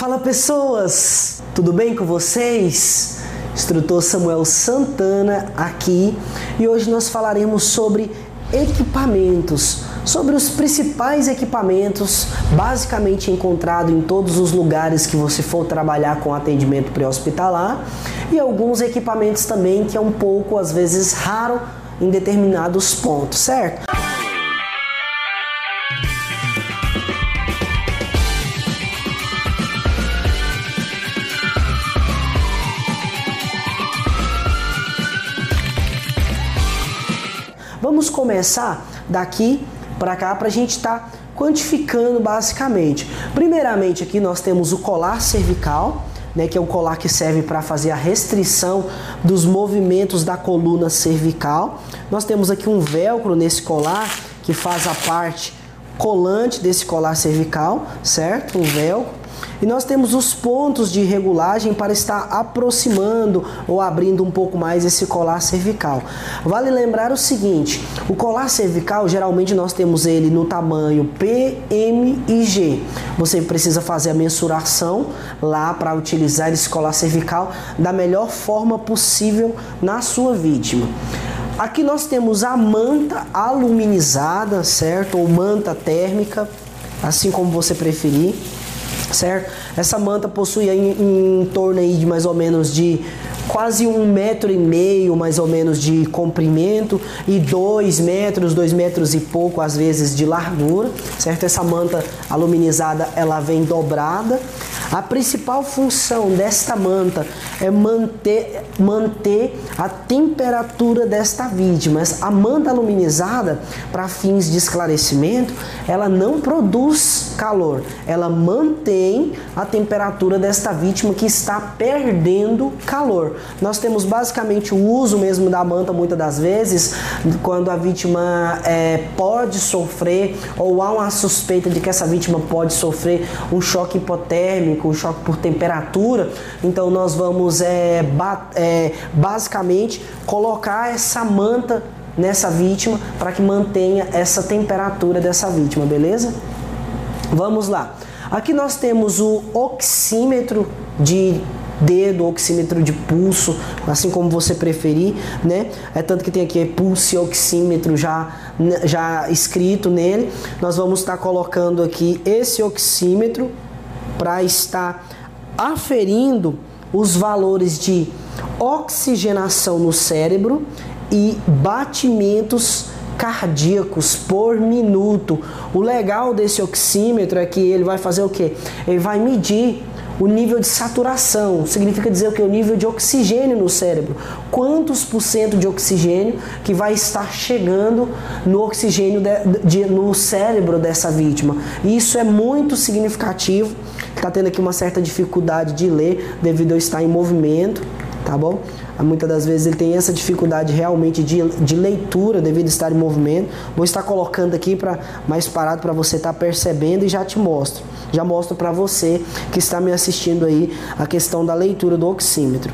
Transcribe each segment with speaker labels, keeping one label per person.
Speaker 1: Fala pessoas, tudo bem com vocês? Instrutor Samuel Santana aqui e hoje nós falaremos sobre equipamentos, sobre os principais equipamentos basicamente encontrado em todos os lugares que você for trabalhar com atendimento pré-hospitalar e alguns equipamentos também que é um pouco às vezes raro em determinados pontos, certo? Vamos começar daqui para cá para a gente estar tá quantificando basicamente. Primeiramente aqui nós temos o colar cervical, né, que é um colar que serve para fazer a restrição dos movimentos da coluna cervical. Nós temos aqui um velcro nesse colar que faz a parte colante desse colar cervical, certo? Um velcro. E nós temos os pontos de regulagem para estar aproximando ou abrindo um pouco mais esse colar cervical. Vale lembrar o seguinte: o colar cervical geralmente nós temos ele no tamanho P, M e G. Você precisa fazer a mensuração lá para utilizar esse colar cervical da melhor forma possível na sua vítima. Aqui nós temos a manta aluminizada, certo? Ou manta térmica, assim como você preferir certo? Essa manta possui em, em torno aí de mais ou menos de quase um metro e meio mais ou menos de comprimento e dois metros, dois metros e pouco às vezes de largura, certo? Essa manta aluminizada ela vem dobrada. A principal função desta manta é manter, manter a temperatura desta vítima. A manta aluminizada, para fins de esclarecimento, ela não produz calor, ela mantém a temperatura desta vítima que está perdendo calor. Nós temos basicamente o uso mesmo da manta muitas das vezes quando a vítima é, pode sofrer ou há uma suspeita de que essa vítima pode sofrer um choque hipotérmico, um choque por temperatura. Então nós vamos é, é, basicamente colocar essa manta nessa vítima para que mantenha essa temperatura dessa vítima, beleza? Vamos lá. Aqui nós temos o oxímetro de dedo, oxímetro de pulso, assim como você preferir, né? É tanto que tem aqui pulso e oxímetro já, já escrito nele. Nós vamos estar colocando aqui esse oxímetro para estar aferindo os valores de oxigenação no cérebro e batimentos cardíacos por minuto. O legal desse oxímetro é que ele vai fazer o que? Ele vai medir o nível de saturação, significa dizer o que? O nível de oxigênio no cérebro. Quantos por cento de oxigênio que vai estar chegando no oxigênio de, de, no cérebro dessa vítima. Isso é muito significativo. Está tendo aqui uma certa dificuldade de ler devido a estar em movimento, tá bom? Muitas das vezes ele tem essa dificuldade realmente de, de leitura devido a estar em movimento. Vou estar colocando aqui para mais parado para você estar tá percebendo e já te mostro. Já mostro para você que está me assistindo aí a questão da leitura do oxímetro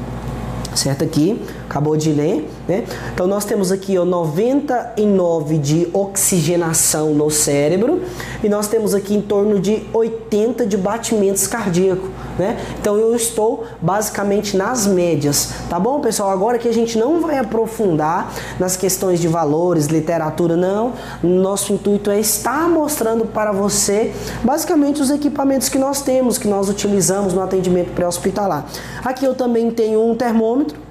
Speaker 1: certo aqui, acabou de ler, né? Então nós temos aqui o 99 de oxigenação no cérebro e nós temos aqui em torno de 80 de batimentos cardíacos, né? Então eu estou basicamente nas médias, tá bom, pessoal? Agora que a gente não vai aprofundar nas questões de valores, literatura, não. Nosso intuito é estar mostrando para você basicamente os equipamentos que nós temos, que nós utilizamos no atendimento pré-hospitalar. Aqui eu também tenho um termômetro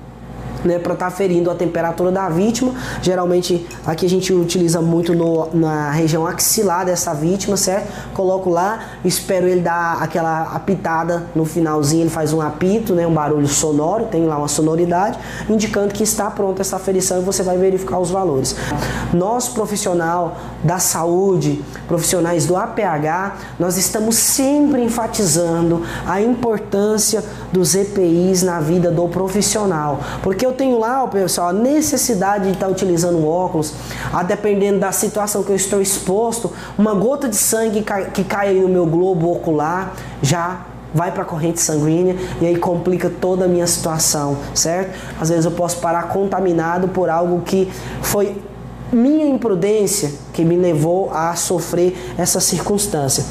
Speaker 1: né, para estar tá ferindo a temperatura da vítima. Geralmente aqui a gente utiliza muito no, na região axilar dessa vítima, certo? Coloco lá, espero ele dar aquela apitada no finalzinho, ele faz um apito, né, um barulho sonoro, tem lá uma sonoridade, indicando que está pronta essa aferição e você vai verificar os valores. Nós, profissional da saúde, profissionais do APH, nós estamos sempre enfatizando a importância dos EPIs na vida do profissional, porque eu tenho lá, pessoal, a necessidade de estar utilizando óculos, a dependendo da situação que eu estou exposto, uma gota de sangue que cai no meu globo ocular já vai para a corrente sanguínea e aí complica toda a minha situação, certo? Às vezes eu posso parar contaminado por algo que foi minha imprudência que me levou a sofrer essa circunstância.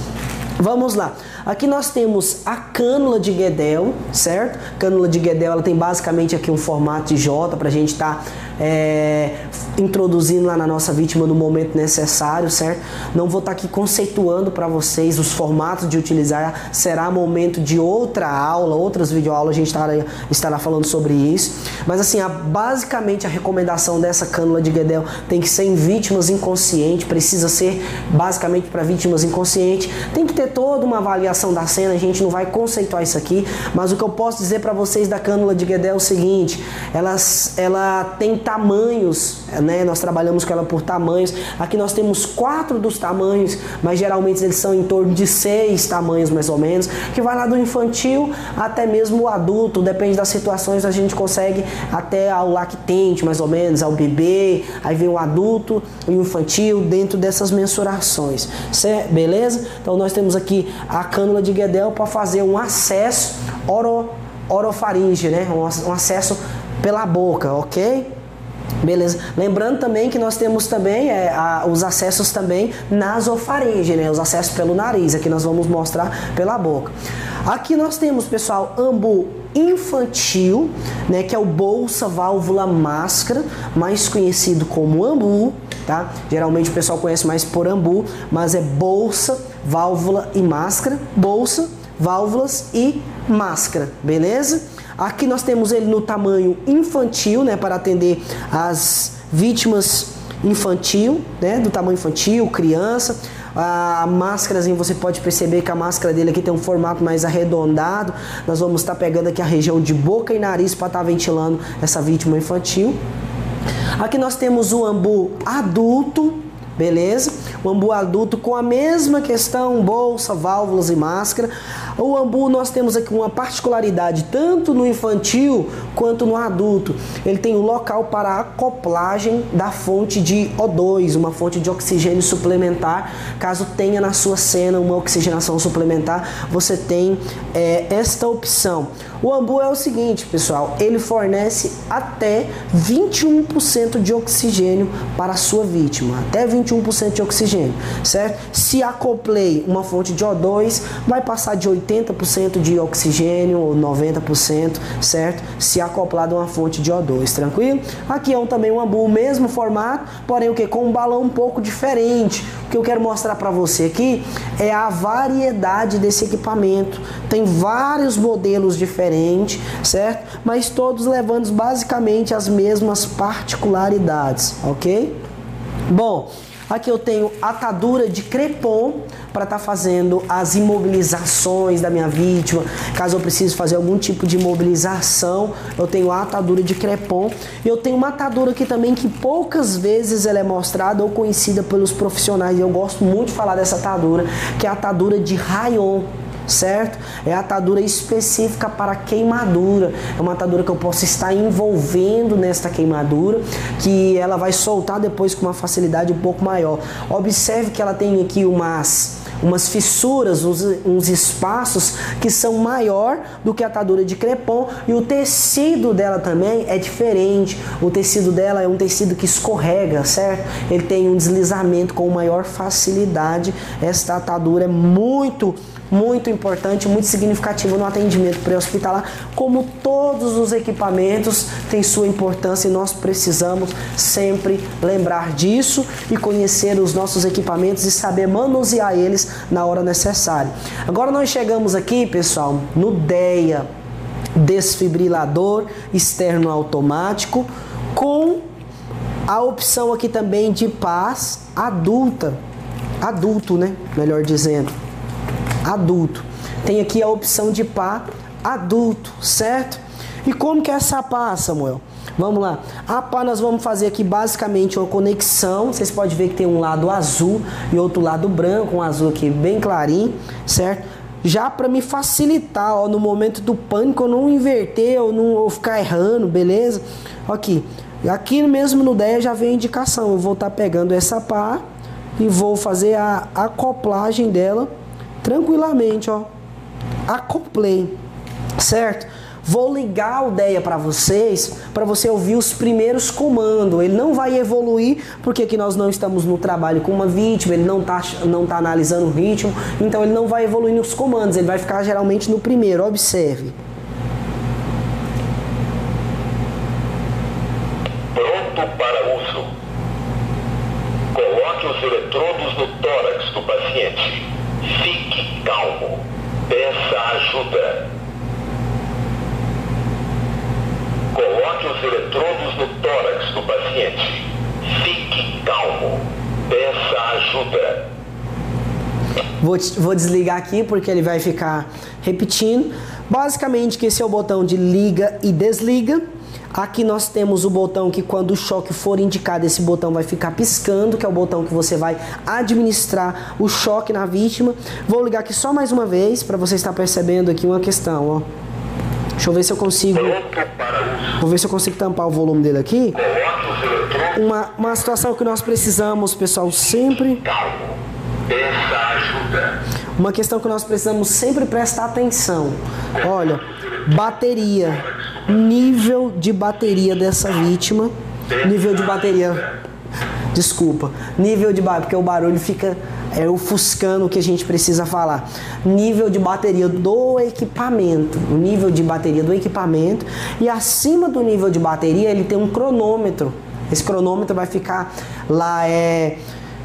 Speaker 1: Vamos lá. Aqui nós temos a cânula de Guedel, certo? Cânula de Guedel, ela tem basicamente aqui um formato de J para a gente estar tá, é, introduzindo lá na nossa vítima no momento necessário, certo? Não vou estar tá aqui conceituando para vocês os formatos de utilizar, será momento de outra aula, outras videoaulas a gente estará, estará falando sobre isso. Mas assim, a, basicamente a recomendação dessa cânula de Guedel tem que ser em vítimas inconscientes, precisa ser basicamente para vítimas inconscientes. Tem que ter toda uma avaliação da cena, a gente não vai conceituar isso aqui, mas o que eu posso dizer para vocês da cânula de Guedel é o seguinte, ela, ela tem tamanhos, né? Nós trabalhamos com ela por tamanhos. Aqui nós temos quatro dos tamanhos, mas geralmente eles são em torno de seis tamanhos mais ou menos, que vai lá do infantil até mesmo o adulto, depende das situações, a gente consegue até ao lactente mais ou menos, ao bebê, aí vem o adulto e o infantil dentro dessas mensurações, certo? beleza? Então nós temos aqui a cânula de Guedel para fazer um acesso oro, orofaringe, né? um, um acesso pela boca, ok? Beleza. Lembrando também que nós temos também é, a, os acessos também nasofaringe, né? Os acessos pelo nariz. Aqui nós vamos mostrar pela boca. Aqui nós temos, pessoal, ambu infantil, né? Que é o bolsa válvula máscara, mais conhecido como ambu, tá? Geralmente o pessoal conhece mais por ambu, mas é bolsa, válvula e máscara. Bolsa, válvulas e máscara, beleza? Aqui nós temos ele no tamanho infantil, né, para atender as vítimas infantil, né, do tamanho infantil, criança. A máscara, você pode perceber que a máscara dele aqui tem um formato mais arredondado. Nós vamos estar pegando aqui a região de boca e nariz para estar ventilando essa vítima infantil. Aqui nós temos o ambu adulto, beleza? O ambu adulto com a mesma questão, bolsa, válvulas e máscara. O ambu nós temos aqui uma particularidade tanto no infantil quanto no adulto. Ele tem um local para acoplagem da fonte de O2, uma fonte de oxigênio suplementar. Caso tenha na sua cena uma oxigenação suplementar, você tem é, esta opção. O ambu é o seguinte, pessoal, ele fornece até 21% de oxigênio para a sua vítima, até 21% de oxigênio, certo? Se acoplei uma fonte de O2, vai passar de 80% de oxigênio ou 90%, certo? Se acoplado a uma fonte de O2, tranquilo? Aqui é um, também um ambu, mesmo formato, porém o que com um balão um pouco diferente. O que eu quero mostrar para você aqui é a variedade desse equipamento. Tem vários modelos diferentes, certo? Mas todos levando basicamente as mesmas particularidades, ok? Bom, Aqui eu tenho atadura de crepom para estar tá fazendo as imobilizações da minha vítima. Caso eu precise fazer algum tipo de imobilização, eu tenho atadura de crepom. E eu tenho uma atadura aqui também que poucas vezes ela é mostrada ou conhecida pelos profissionais. Eu gosto muito de falar dessa atadura, que é a atadura de rayon certo? É atadura específica para queimadura. É uma atadura que eu posso estar envolvendo nesta queimadura, que ela vai soltar depois com uma facilidade um pouco maior. Observe que ela tem aqui umas umas fissuras, uns, uns, espaços que são maior do que a atadura de crepom e o tecido dela também é diferente. O tecido dela é um tecido que escorrega, certo? Ele tem um deslizamento com maior facilidade. Esta atadura é muito muito importante, muito significativo no atendimento pré-hospitalar, como todos os equipamentos têm sua importância e nós precisamos sempre lembrar disso e conhecer os nossos equipamentos e saber manusear eles na hora necessária. Agora nós chegamos aqui, pessoal, no DEA, desfibrilador externo automático, com a opção aqui também de paz adulta, adulto, né? Melhor dizendo adulto. Tem aqui a opção de pá adulto, certo? E como que é essa pá, Samuel? Vamos lá. A pá nós vamos fazer aqui basicamente uma conexão. Vocês podem ver que tem um lado azul e outro lado branco, um azul aqui bem clarinho, certo? Já para me facilitar, ó, no momento do pânico eu não inverter, eu não eu ficar errando, beleza? Aqui. Aqui mesmo no 10 já vem a indicação. Eu vou estar tá pegando essa pá e vou fazer a acoplagem dela tranquilamente, ó. Acoplei, certo? Vou ligar o DEA para vocês, para você ouvir os primeiros comandos. Ele não vai evoluir porque aqui nós não estamos no trabalho com uma vítima, ele não está não tá analisando o ritmo, então ele não vai evoluir nos comandos, ele vai ficar geralmente no primeiro. Observe.
Speaker 2: Pronto para uso. Coloque os eletrodos no tórax do paciente. Fique calmo. Peça ajuda. Coloque os eletrodos no tórax do paciente. Fique calmo. Peça ajuda.
Speaker 1: Vou, vou desligar aqui porque ele vai ficar repetindo. Basicamente, que esse é o botão de liga e desliga. Aqui nós temos o botão que quando o choque for indicado, esse botão vai ficar piscando, que é o botão que você vai administrar o choque na vítima. Vou ligar aqui só mais uma vez para você estar percebendo aqui uma questão, ó. Deixa eu ver se eu consigo. Vou ver se eu consigo tampar o volume dele aqui. Uma, uma situação que nós precisamos, pessoal, sempre. Uma questão que nós precisamos sempre prestar atenção. Olha, bateria. Nível de bateria dessa vítima. Nível de bateria. Desculpa. Nível de bateria, porque o barulho fica é ofuscando o que a gente precisa falar. Nível de bateria do equipamento, o nível de bateria do equipamento e acima do nível de bateria ele tem um cronômetro. Esse cronômetro vai ficar lá é,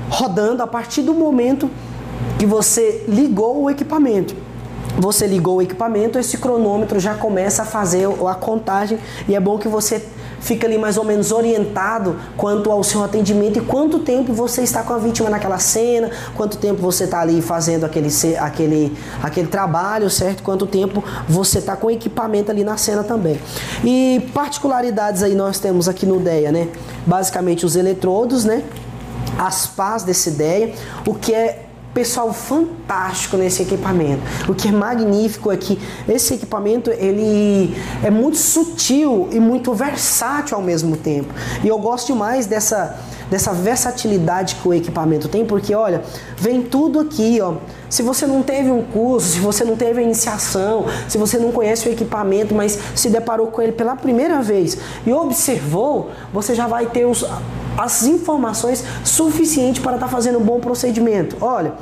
Speaker 1: rodando a partir do momento que você ligou o equipamento. Você ligou o equipamento, esse cronômetro já começa a fazer a contagem e é bom que você fica ali mais ou menos orientado quanto ao seu atendimento e quanto tempo você está com a vítima naquela cena, quanto tempo você está ali fazendo aquele, aquele, aquele trabalho, certo? Quanto tempo você está com o equipamento ali na cena também. E particularidades aí nós temos aqui no DEA, né? Basicamente os eletrodos, né? As pás desse DEA, o que é pessoal fantástico nesse equipamento. O que é magnífico é que esse equipamento ele é muito sutil e muito versátil ao mesmo tempo. E eu gosto demais dessa dessa versatilidade que o equipamento tem, porque olha, vem tudo aqui, ó. Se você não teve um curso, se você não teve a iniciação, se você não conhece o equipamento, mas se deparou com ele pela primeira vez e observou, você já vai ter os, as informações suficientes para estar tá fazendo um bom procedimento. Olha,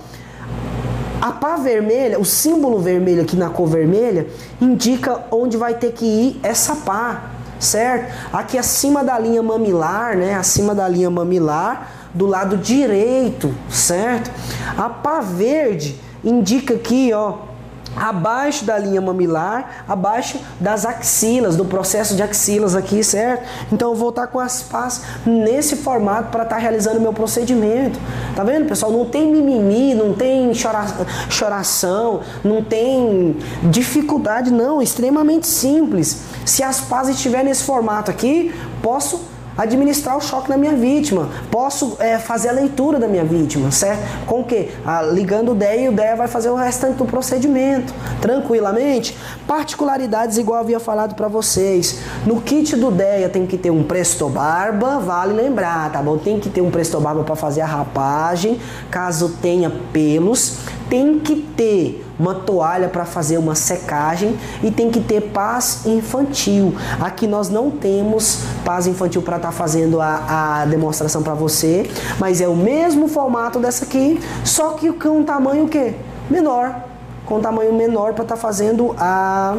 Speaker 1: a pá vermelha, o símbolo vermelho aqui na cor vermelha, indica onde vai ter que ir essa pá, certo? Aqui acima da linha mamilar, né? Acima da linha mamilar, do lado direito, certo? A pá verde indica aqui, ó, abaixo da linha mamilar, abaixo das axilas, do processo de axilas aqui, certo? Então eu vou estar com as pás nesse formato para estar realizando o meu procedimento. Tá vendo, pessoal? Não tem mimimi, não tem chora, choração, não tem dificuldade, não. Extremamente simples. Se as pás estiverem nesse formato aqui, posso administrar o choque na minha vítima, posso é, fazer a leitura da minha vítima, certo? Com o que? Ah, ligando o DEA e o DEA vai fazer o restante do procedimento, tranquilamente. Particularidades, igual havia falado para vocês. No kit do DEA tem que ter um presto barba, vale lembrar, tá bom? Tem que ter um presto barba para fazer a rapagem, caso tenha pelos. Tem que ter uma toalha para fazer uma secagem e tem que ter paz infantil. Aqui nós não temos paz infantil para estar tá fazendo a, a demonstração para você, mas é o mesmo formato dessa aqui, só que com um tamanho que menor, com um tamanho menor para estar tá fazendo a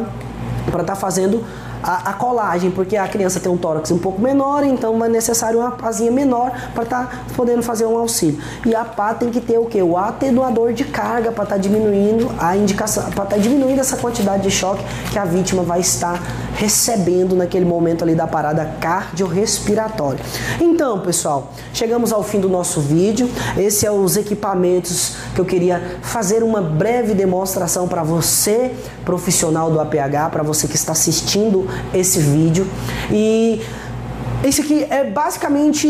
Speaker 1: para estar tá fazendo a, a, colagem, porque a criança tem um tórax um pouco menor, então é necessário uma pazinha menor para estar tá podendo fazer um auxílio. E a pá tem que ter o que? O atenuador de carga para estar tá diminuindo a indicação, para estar tá diminuindo essa quantidade de choque que a vítima vai estar recebendo naquele momento ali da parada cardiorrespiratória. Então, pessoal, chegamos ao fim do nosso vídeo. Esse é os equipamentos que eu queria fazer uma breve demonstração para você, profissional do APH, para você que está assistindo esse vídeo. E esse aqui é basicamente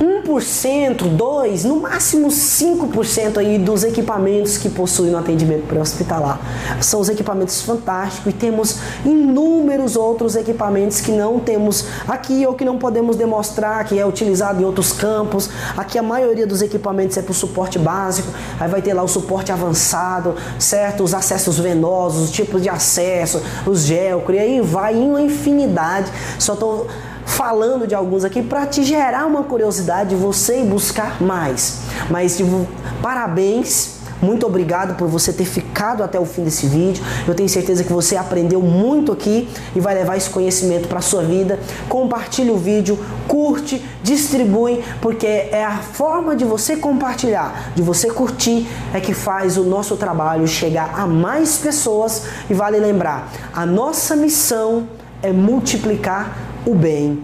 Speaker 1: 1%, 2%, no máximo 5% aí dos equipamentos que possuem no atendimento pré-hospitalar. São os equipamentos fantásticos e temos inúmeros outros equipamentos que não temos aqui ou que não podemos demonstrar que é utilizado em outros campos. Aqui a maioria dos equipamentos é para o suporte básico, aí vai ter lá o suporte avançado, certo? Os acessos venosos, os tipos de acesso, os gelcro, e aí vai em uma infinidade. Só estou falando de alguns aqui para te gerar uma curiosidade de você ir buscar mais. Mas tipo, parabéns. Muito obrigado por você ter ficado até o fim desse vídeo. Eu tenho certeza que você aprendeu muito aqui e vai levar esse conhecimento para sua vida. Compartilhe o vídeo, curte, distribui, porque é a forma de você compartilhar, de você curtir, é que faz o nosso trabalho chegar a mais pessoas. E vale lembrar, a nossa missão é multiplicar o bem